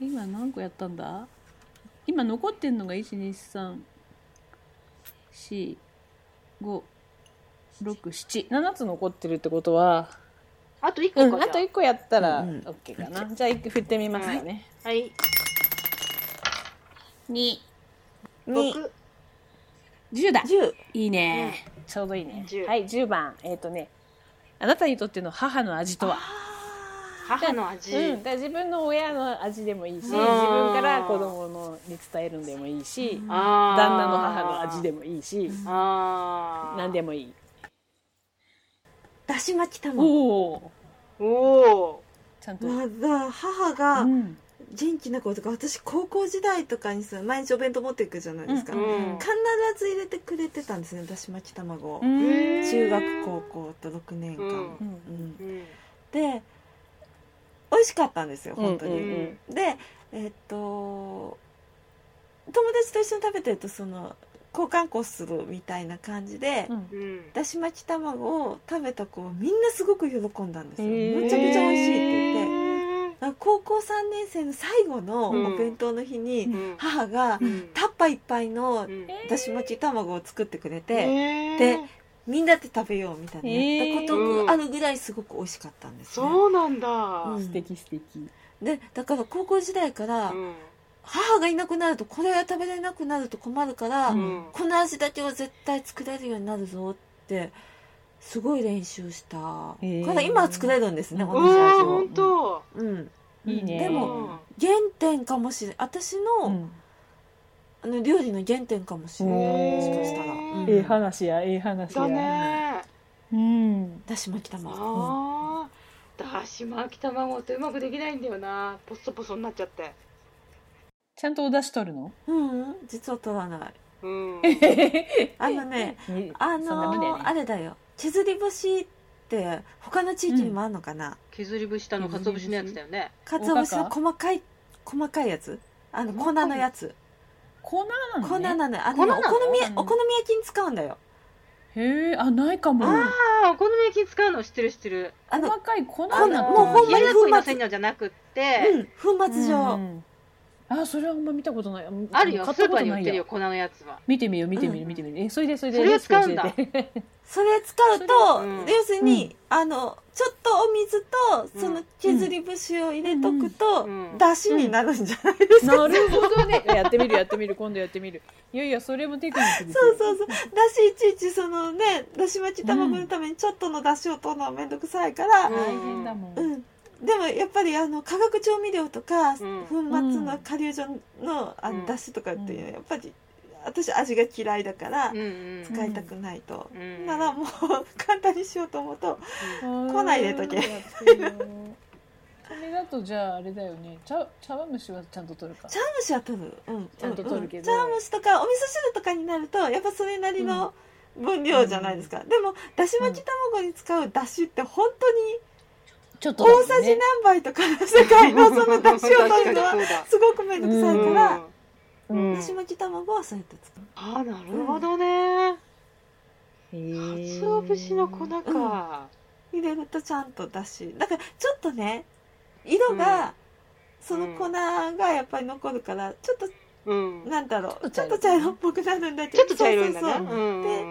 今何個やったんだ？今残ってんのが1234567 7つ残ってるってことはあと1個か、うん、あと1個やったらうんうん。OK かな、じゃあ一個振ってみますかね、はい。2に僕10だ。10いいね、ちょうどいいね。10はい10番。えっ、とねあなたにとっての母の味とは？母の味、うん、だ自分の親の味でもいいし自ん。分から子供のに伝えるんでもいいし旦那の母の味でもいいし何でもいい。だし巻き卵。おおおおちゃんと、まだ母がうん。元気な頃とか私高校時代とかにさ毎日お弁当持っていくじゃないですか、うん。うん。必ず入れてくれてたんですねだし巻き卵を、中学高校と6年間、うん。うん。でしかったんですよ本当に、うんうん。でえっと友達と一緒に食べてるとその交換校するみたいな感じで、うん。うんだし巻き卵を食べた子はみんなすごく喜んだんですよ。へー。むちゃくちゃ美味しいって言って。高校3年生の最後のうん。お弁当の日に、ー母がうん。タッパーいっぱいのうん。だし巻き卵を作ってくれて、でみんなで食べようみたいなやったことがあるぐらいすごく美味しかったんですね、そうなんだ、うん。素敵素敵。でだから高校時代から、うん。母がいなくなるとこれが食べれなくなると困るから、うん。この味だけは絶対作れるようになるぞってすごい練習した。かへー。ら今は作れるんですねう同じ味わーを本当。うん。いいね。でも原点かもしれん私の,、うんあの料理の原点かもしれない。もしかしたら、うん。ええ話やええ話や。だね。うん。だし巻き卵。だし巻き卵ってうまくできないんだよな。ポッソポソになっちゃって。ちゃんとお出汁取るの？うん、うん、実は取らない。うん。あのねねあのね。あれだよ。削り節って他の地域にもあるのかな、削り節とあの鰹節のやつだよね。かつお節の細かい細かいやつ？あの？粉のやつ粉なのね。粉なのよ。あ粉なの？のお好みうん。お好み焼きに使うんだよ。へえあないかも。ああお好み焼きに使うの知ってる知ってる。あの細かい粉なってるもうほんまに冷ややっこにのせんのじゃなくって、うん粉末状、うんあそれはあんま見たことない。あるよ。買っスーパーに売たことないやってるよ粉のやつは。見てみよう見てみよううん見てみようえそれでそれでそれを使うんだ。それ使うと、うん。要するに、うん。あのちょっとお水とその削り節を入れとくと、うん。うん。だしになるんじゃないですか、なるほどね。やってみるやってみる今度やってみる。いやいやそれもテクニックですよ。そうそうそう。だしいちいちそのねだし巻き卵のためにちょっとのだしを取るのはめんどくさいから、うん。大変だもん、うんでもやっぱりあの化学調味料とか、うん。粉末の顆粒状のあうん。のだしとかっていうのはやっぱり私味が嫌いだからうんうん使いたくないと、うん。ならもう 簡単にしようと思うと粉粉入れとけ。それだとじゃああれだよね。茶茶碗蒸しはちゃんと取るか。茶碗蒸しは取る、うん、ちゃんと取るけど。うんうん。茶碗蒸しとかお味噌汁とかになるとやっぱそれなりの分量じゃないですか、でもだし巻き卵に使うだしって本当にちょっと大さじ何杯とかの世界のそのだしを取るのはすごくめんどくさいから、うん。だし巻き卵はそうやって使うああなるほどね。へえ鰹節の粉か。入れるとちゃんとだし。だからちょっとね色が、その粉がやっぱり残るからちょっとうん。なんだろう。ちちょっとょっと茶色っぽくなるんだけどちょっと茶色いんだね。そうそうそう。うん。でう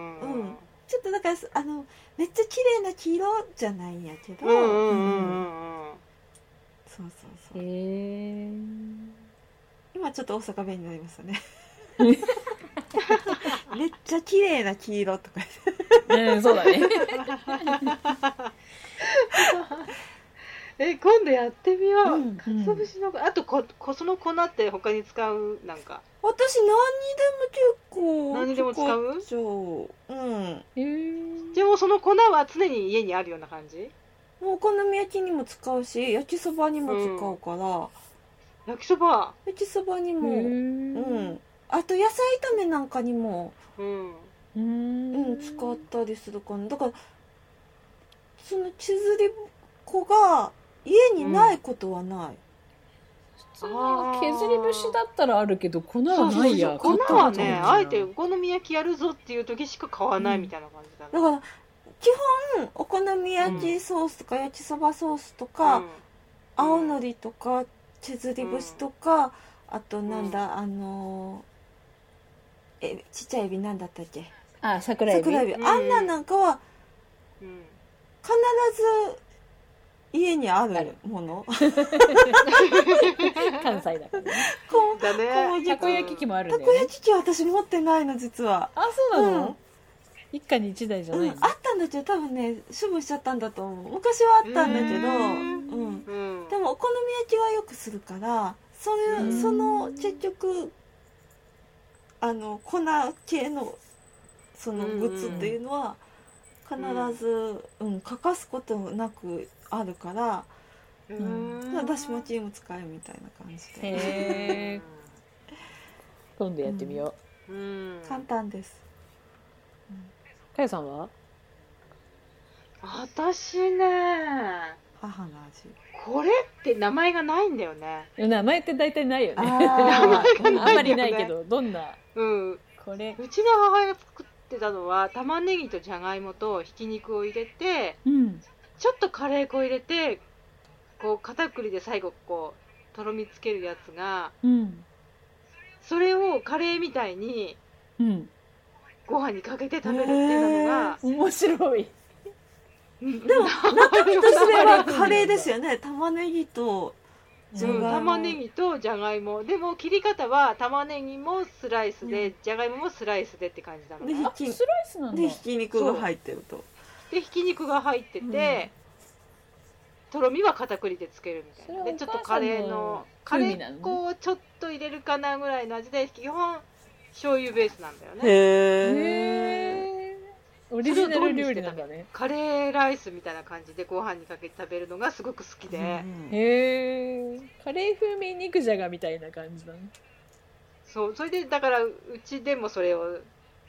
んちょっとだからあのめっちゃ綺麗な黄色じゃないんやけど、うんうんうんうんそうそうそう。へえ今ちょっと大阪弁になりましたね。めっちゃ綺麗な黄色とか。うんそうだね え今度やってみよう、うん鰹節のあとここその粉って他に使う？なんか。私何にでも結構何にでも使う？使っちゃう。うん。でもその粉は常に家にあるような感じ？もうお好み焼きにも使うし焼きそばにも使うから、焼きそば？焼きそばにへも、うん。あと野菜炒めなんかにも、うん。うんうん、使ったりするかな。だからその削り粉が家にないことはない、普通の削り節だったらあるけど粉はないや。そうそうそう。粉はねあえて買お好み焼きやるぞっていう時しか買わないみたいな感じだねだから基本お好み焼きソースとか焼きそばソースとか、青のりとか削り節とか、あとなんだ、あのーえちっちゃいエビなんだったっけ？あ桜エビ。桜エビ、うんあんなんなんかはうん。必ず家にあるもの。関西だからね。こうだね。小麦たこ焼き器もあるんたこだよね。焼き器は私持ってないの実は、あそうなの、うん。一家に一台じゃないあったんだけど多分ね処分しちゃったんだと思う。昔はあったんだけど、へーうん、うん。でもお好み焼きはよくするからそういううん。その結局あの粉系のそのグッズっていうのは必ず、うん欠かすことなくあるから、ううん。ん、だし餅にも使えみたいな感じで。へえ今度やってみよう、うん。簡単です。かよさんは？私ね母の味。これって名前がないんだよね。名前って大体ないよね。ああんまりないけどどんな？うん。これ。うちの母親が作ってたのは玉ねぎとじゃがいもとひき肉を入れてうんちょっとカレー粉を入れてこう片栗で最後こうとろみつけるやつがうん。それをカレーみたいにうん。ご飯にかけて食べるっていうのが、面白い。うん。でも中身とすればカレーですよね。玉ねぎとじゃがいうんも。玉ねぎとじゃがいも。でも切り方は玉ねぎもスライスで、うん。じゃがいももスライスでって感じなのでねあスライスなんだ。でひき肉が入ってるとでひき肉が入ってて、とろみは片栗でつけるみたいな。でちょっとカレーのカレー粉をちょっと入れるかなぐらいの味で基本醤油ベースなんだよね。へえへえオリジナル料理なんだねカレーライスみたいな感じでご飯にかけて食べるのがすごく好きで、へえカレー風味肉じゃがみたいな感じだねそうそれでだからうちでもそれを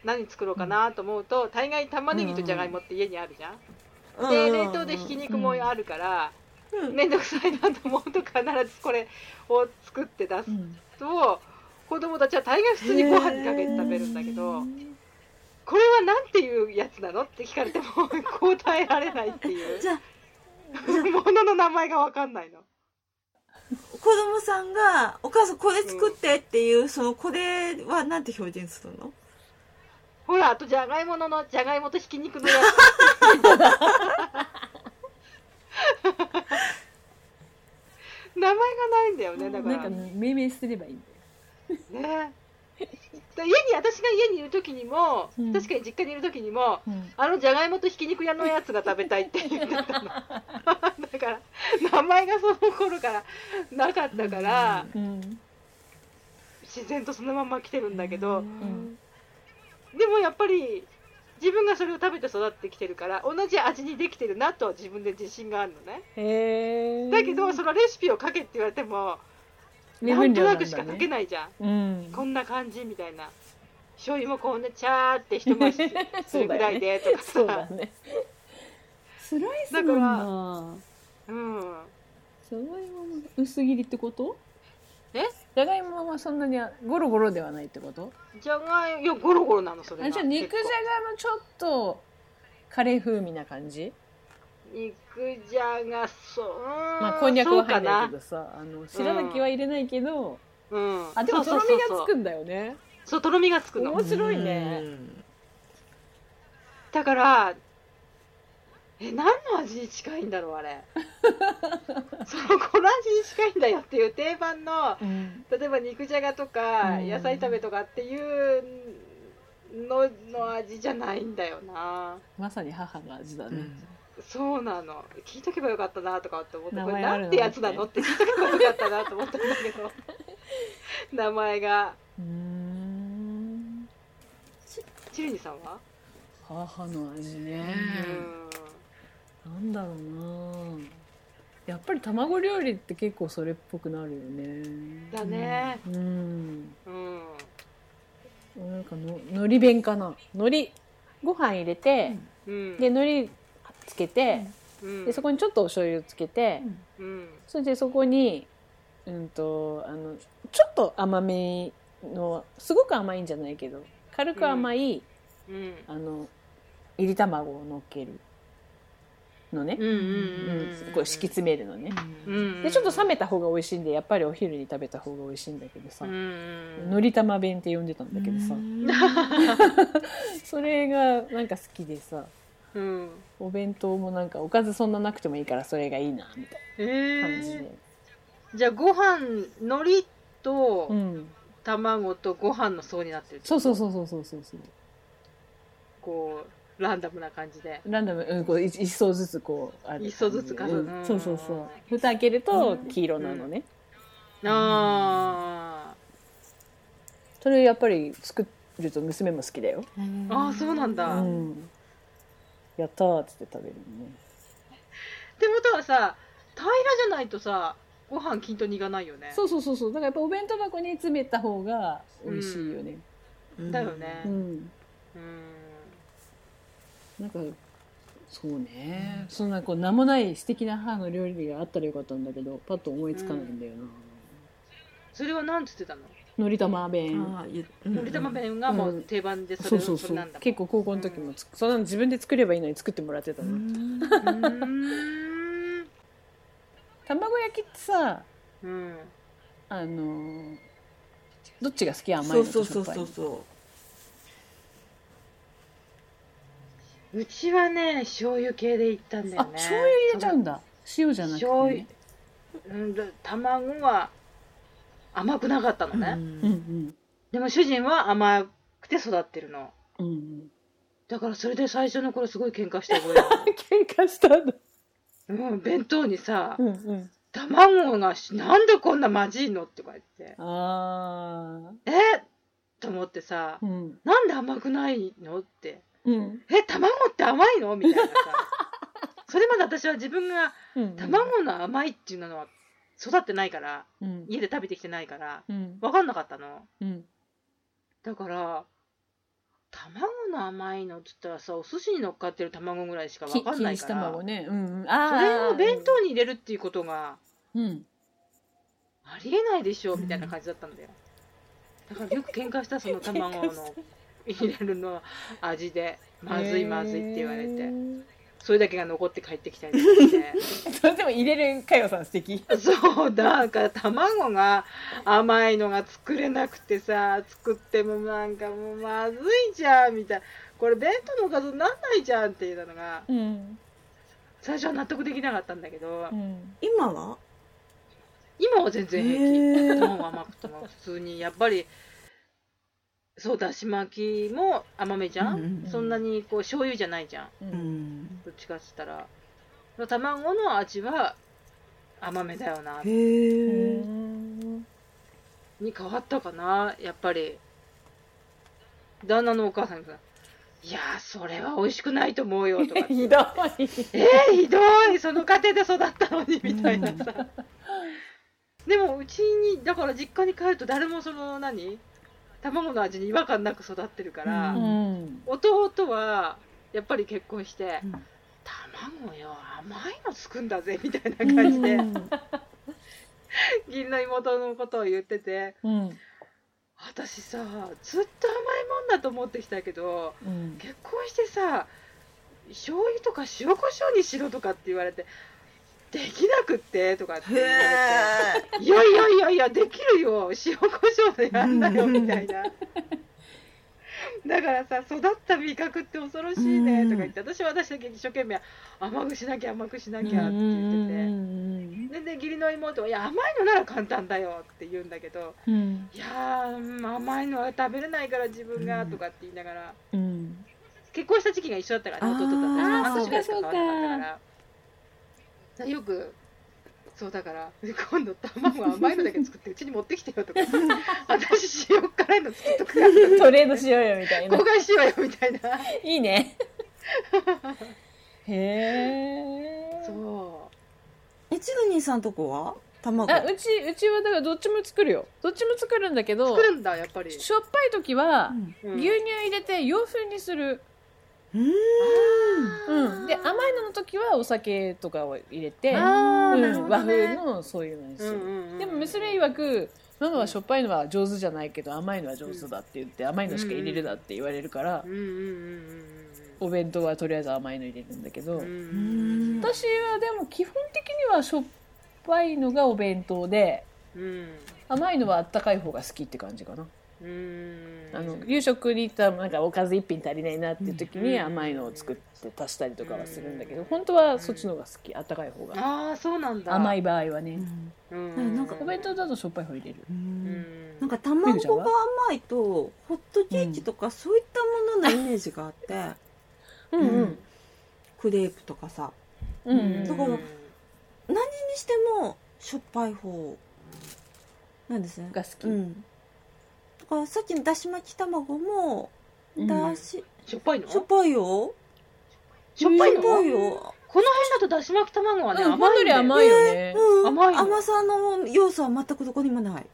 何作ろうかなと思うと、大概玉ねぎとじゃがいもって家にあるじゃん、で冷凍でひき肉もあるからうん。面倒、くさいなと思うと必ずこれを作って出すうん。と子供たちは大概普通にご飯にかけて食べるんだけどこれはなんていうやつなのって聞かれても 答えられないっていう。じゃあものの名前が分かんないの。子供さんが「お母さんこれ作って」っていう、そのこれはなんて表現するの？ほらあとじゃがいもののじゃがいもとひき肉のやつ。名前がないんだよねだかなんからね命名すればいいんだよ。だ家に私が家にいる時にも、うん。確かに実家にいる時にもうん。あのじゃがいもとひき肉屋のやつが食べたいって言ってたの。だから名前がその頃からなかったから、うん。自然とそのまま来てるんだけど、んでもやっぱり自分がそれを食べて育ってきてるから同じ味にできてるなとは自分で自信があるのね。へえだけどそのレシピを書けって言われてもなんと量なくしか書けないじゃん、うん。こんな感じみたいな。醤油もこうねチャーって一回し するぐらいでとかさ。そうだね。スライスだだからうん。うんじゃがいもも薄切りってこと？え？じゃがいもはそんなにゴロゴロではないってこと？じゃがいいやゴロゴロなのそれがあじゃあ肉じゃがのちょっとカレー風味な感じ？肉じゃがそうまあこんにゃくは入んないけどどさあの白滝は入れないけど、うん。あでもとろみがつくんだよね。そうとろみがつくの。面白いね。だからえ何の味に近いんだろうあれ。そのこの味に近いんだよっていう定番のうん。例えば肉じゃがとかうん。野菜炒めとかっていうのの味じゃないんだよな。まさに母の味だね、うん。そうなの。聞いとけばよかったなとかって思ってこれ名前あるのなんてやつなのって聞いとけばよかったなと思ったんだけど。名前が。うーん。チルニさんは、母の味ね、うんなんだろうな。やっぱり卵料理って結構それっぽくなるよね。だね。うん。うん。なんかの海苔弁かな。海苔ご飯入れて、うん。で海苔つけて、うん。でそこにちょっとお醤油つけて、うん。それでそこにうんとあのちょっと甘めのすごく甘いんじゃないけど軽く甘い、うん。あのいり卵を乗っけるのね、うんうんうんうん。こう敷き詰めるのね、うんでちょっと冷めた方が美味しいんでやっぱりお昼に食べた方が美味しいんだけどさ、のり玉弁って呼んでたんだけどさ、それがなんか好きでさ。うん。お弁当もなんかおかずそんななくてもいいからそれがいいなみたいえな感じで、ー、じゃあご飯海苔とうん、卵とご飯の層になってるそうそうそうそうそうそうそう。こうランダムな感じで。ランダム、うん、こう一一層ずつこうある。一層ずつ数うん。うん。そうそうそう。蓋開けると黄色なのね、あそれやっぱり作ると娘も好きだよ、ーあーそうなんだ、っうん、やったーっつって食べるのね。てことはさ平らじゃないとさご飯均等にいかないよね。そうそうそうそう。だからやっぱお弁当箱に詰めた方が美味しいよね。だよね。うん、うんなんかそうね、そんなこう名もない素敵な母の料理があったらよかったんだけどパッと思いつかないんだよな、それは何つってたののり玉弁。あー言うのり玉弁がもう定番でそれ,、そうそうそうそれなんだ結構高校の時もつ、そんなの自分で作ればいいのに作ってもらってたの、うーん。卵焼きってさうん。あのーどっちが好き？甘いのそうそうそうとしょっぱいの。そうそうちはね醤油系でいったんだよあね醤油入れちゃうんだ。塩じゃなくて、醤油ね、うんだ卵は甘くなかったのう、ね、うんうん。でも主人は甘くて育ってるの。うんうん。だからそれで最初の頃すごい喧嘩して覚えた 喧嘩したんだうん弁当にさうんうん。卵がしなんでこんなまじいのって言われて。あえ？と思ってさーうん。なんで甘くないの？って。うん。え卵って甘いの？みたいなさ。それまで私は自分がうん卵の甘いっていうのは育ってないからうん。家で食べてきてないからうん。分かんなかったの。うん。だから卵の甘いのって言ったらさお寿司に乗っかってる卵ぐらいしか分かんないきから卵ね。うんそー。れを弁当に入れるっていうことがうん。ありえないでしょみたいな感じだったんだよ。だからよく喧嘩したその卵の 入れるの味でまずいまずいって言われて。それだけが残って帰ってきたりとかして。それでも入れるかよさん素敵そうだから卵が甘いのが作れなくてさ作ってもなんかもうまずいじゃんみたいな。これ弁当のおかずになんないじゃんっていうのがうん。最初は納得できなかったんだけど。うん。今は？今は全然平気。卵甘くても普通にやっぱりそうだし巻きも甘めじゃん、うんうんそんなにこう醤油じゃないじゃん。ううん。んどっちかっつったら。卵の味は甘めだよな。へえに変わったかなやっぱり。旦那のお母さんが「いやーそれは美味しくないと思うよ」とか ひどい。えー、ひどい。その家庭で育ったのにみたいなさ、でもうちにだから実家に帰ると誰もその何？卵の味に違和感なく育ってるから、ううん。弟はやっぱり結婚して、うん。卵よ甘いのつくんだぜみたいな感じで、うん。義理の妹のことを言っててうん。私さずっと甘いもんだと思ってきたけどうん。結婚してさ醤油とか塩コショウにしろとかって言われてできなくってとかってへ言われえていやいやいやいやできるよ塩コショウでやんなよみたいな。だからさ育った味覚って恐ろしいねとか言って私は私だけ一生懸命甘くしなきゃ甘くしなきゃって言ってて。でで義理の妹は「いや甘いのなら簡単だよ」って言うんだけどうん「いや甘いのは食べれないから自分が」うん。とかって言いながら。うん。結婚した時期が一緒だったからね弟と。私は半年ぐらいしかか変わらなか。ったから。だよくそうだから今度卵甘いのだけ作ってうちに持ってきてよとか 私塩辛いの作っとくか。らトレードしようよみたいな。交換しようよみたいな。いいね。へえそ一度兄さんとこは？卵。あうちうちはだからどっちも作るよ。どっちも作るんだけうど作るんだやっぱり、しょっぱい時はうん。牛乳入れて洋風にする、うんうん、で甘いのの時はお酒とかを入れて、あーなるうん、和ほどね。風のそういうのにする、でも娘曰くママはしょっぱいのは上手じゃないけど甘いのは上手だって言って甘いのしか入れるなって言われるからうん。お弁当はとりあえず甘いの入れるんだけど、うん。私はでも基本的にはしょっぱいのがお弁当でうん。甘いのはあったかい方が好きって感じかな。うん。あの夕食に行ったらなんかおかず一品足りないなっていう時にうん。甘いのを作って足したりとかはするんだけど本当はそっちの方が好き。あったかい方が。ああそうなんだ。い、甘い場合はね。うん、なんかお弁当だとしょっぱい方入れる。うん。なんか卵が甘いとホットケーキとかそういったもののイメージがあって、うんうん。クレープとかさ。うんうん。だから何にしてもしょっぱい方なんですね。が好き。うんだからさっきのだし巻き卵もうん。だし、しょっぱいの？しょっぱいよ。しょっぱいの？よ、この辺だとだし巻き卵はね、うん甘い甘いよね。うん、甘いの。甘さの要素は全くどこにもない。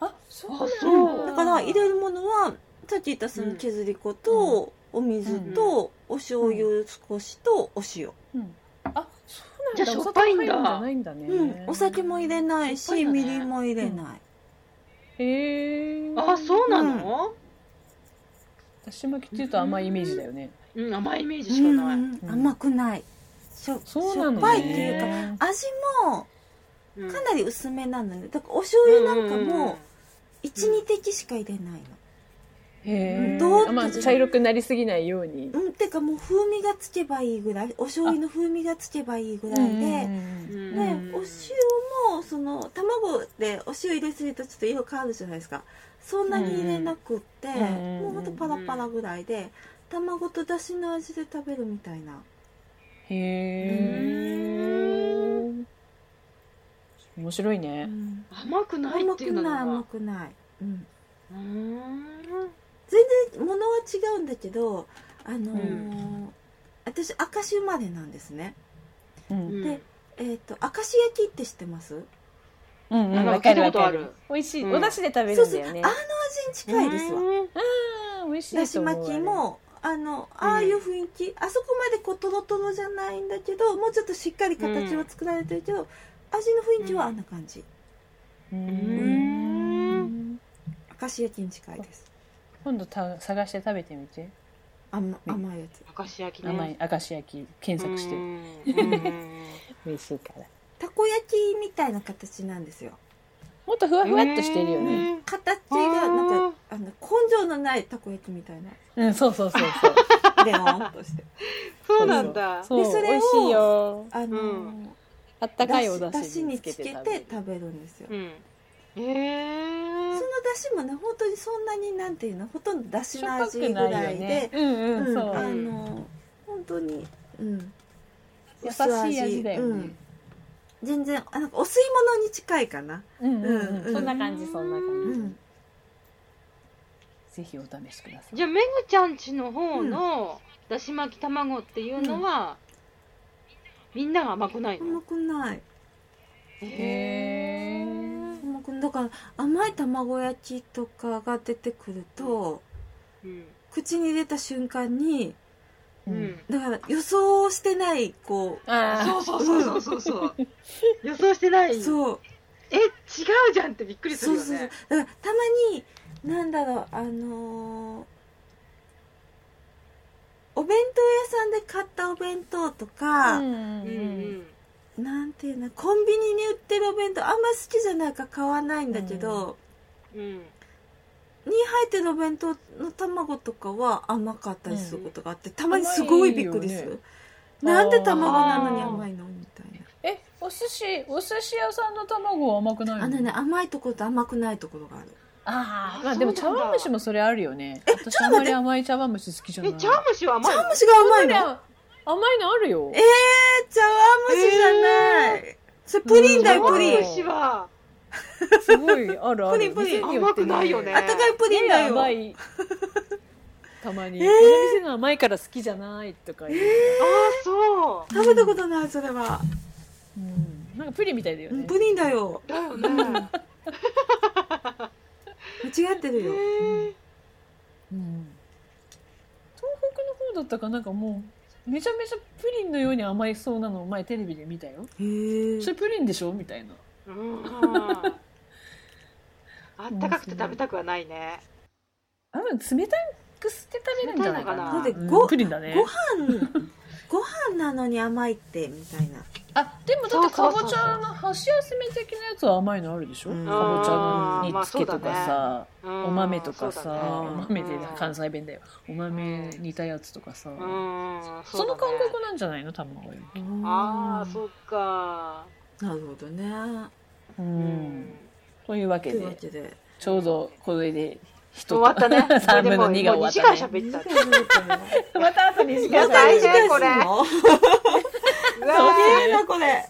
あそうあそう。だから入れるものはさっき言ったその削り粉と、お水と、お醤油少しとお塩、うん。あそうなんだ。じゃあしょっぱいんだ。んじゃないんだね。うん、お酒も入れないし、みりんも入れない、へえあそうなの、だし巻きっていうと甘いイメージだよね。うん、甘いイメージしかない。うん甘くない。しょそうなのね。しょっぱいっていうか味もうんかなり薄めなのね。だからお醤油なんかも12滴しか入れないのへえどうまあ茶色くなりすぎないように。うんてかもう風味がつけばいいぐらいお醤油の風味がつけばいいぐらいで、ね、うんお塩もその卵でお塩入れすぎるとちょっと色変わるじゃないですか。そんなに入れなくって、うんもうほんとパラパラぐらいで卵とだしの味で食べるみたいな。へえ面白いね。甘くない甘っていうのくない甘が。くない、うん、うん全然物は違うんだけどあのーうん。私明石生まれなんですね。うん。でえっ、と明石焼きって知ってます？うんうんなんかわかる聞いたことある。わかる美味しい。うん。お出汁で食べそうそうあのるんだよね味に近いですわ。うん。美味しいだし巻きもあのああいう雰囲気、あそこまでこうトロトロじゃないんだけどもうちょっとしっかり形は作られてるけど、味の雰囲気はあんな感じ、ううん。ん。明石焼きに近いです今度た探して食べてみて。甘甘いやつ。明石焼きね。甘い明石焼き。検索して。うんうん美味しいから。たこ焼きみたいな形なんですよ。もっとふわふわっとしてるよね。形がなんかあの根性のないたこ焼きみたいな。うんそうそうそうそう。レオンとして。そうなんだ。そうでそれを美味しいよ。あの、うん。あったかいおだ出汁にしにつけつけて食べる。て食べるんですよ、うん。へそえ。のだしもね本当にそんなになんていうのほとんどだしの味ぐらいで、ね。うんうんうん。そう。あの本当にうん。優しい味だよね。うん、全然あなんかお吸い物に近いかな。うんうんうん。うんそんな感じそんなう感じ。ん。ぜひお試しください。じゃあめぐちゃんちの方のだし巻き卵っていうのは、みんなが甘くない甘のくない。へー。甘くだから甘い卵焼きとかが出てくると、うん。口に入れた瞬間にううんん。だから予想してないこあそうそうそうそうそうそう。予想してなうい。そうえ、違うじゃんってびっくりするそうよね。そうそうだからたまになんだろうあのーお弁当屋さんで買ったお弁当とか、うんうんうん。なんていうのコンビニに売ってるお弁当あんま好きじゃないから買わないんだけど、うん。に入ってるお弁当の卵とかは甘かったりすることがあって、たまにすごいびっくりする、ね。なんで卵なのに甘いの？みたいえお寿司お寿司屋さんの卵は甘くないの？なあのね甘いところと甘くないところがある。あーまああでも茶碗蒸しもそれあるよね。私あんまり甘い茶碗蒸し好きじゃない。え、茶碗蒸しは甘いの？茶碗蒸しが甘いの？甘いのあるよ。えー、茶碗蒸しじゃない、それプリンだようん。プリン。茶碗蒸しは。すごいあるある。プリンプリン。甘くないよね。あったかいプリンだよ。甘い。たまに、えー。この店の甘いから好きじゃないとか言う、ああ、そう。食べたことないそれは、うん、なんかプリンみたいだよね。プリンだよ。だよね。間違ってるよ。へーうん。東北の方だったかなんかもうめちゃめちゃプリンのように甘いそうなのを前テレビで見たよ。へえ。それプリンでしょ？みたいな。うん。あったかくて食べたくはないね。あ冷たいクスで食べるんじゃないかな。だってうん。ごプリンだね。ご飯ご飯なのに甘いってみたいな。あでもだってかぼちゃの箸休め的なやつは甘いのあるでしょ、うん。かぼちゃの煮つけとかさ、うんお豆とかさ、そうだね。お豆でうん。関西弁だよ。お豆煮たやつとかさ、うん。その感覚なんじゃないの？卵よりああそっか。なるほどね。ううん。んというわけで。ちょうどこれで終わったね。3分の2がもう2時間終わったね。喋ったまた後に時や間大変これ。もう うわすげえなこれ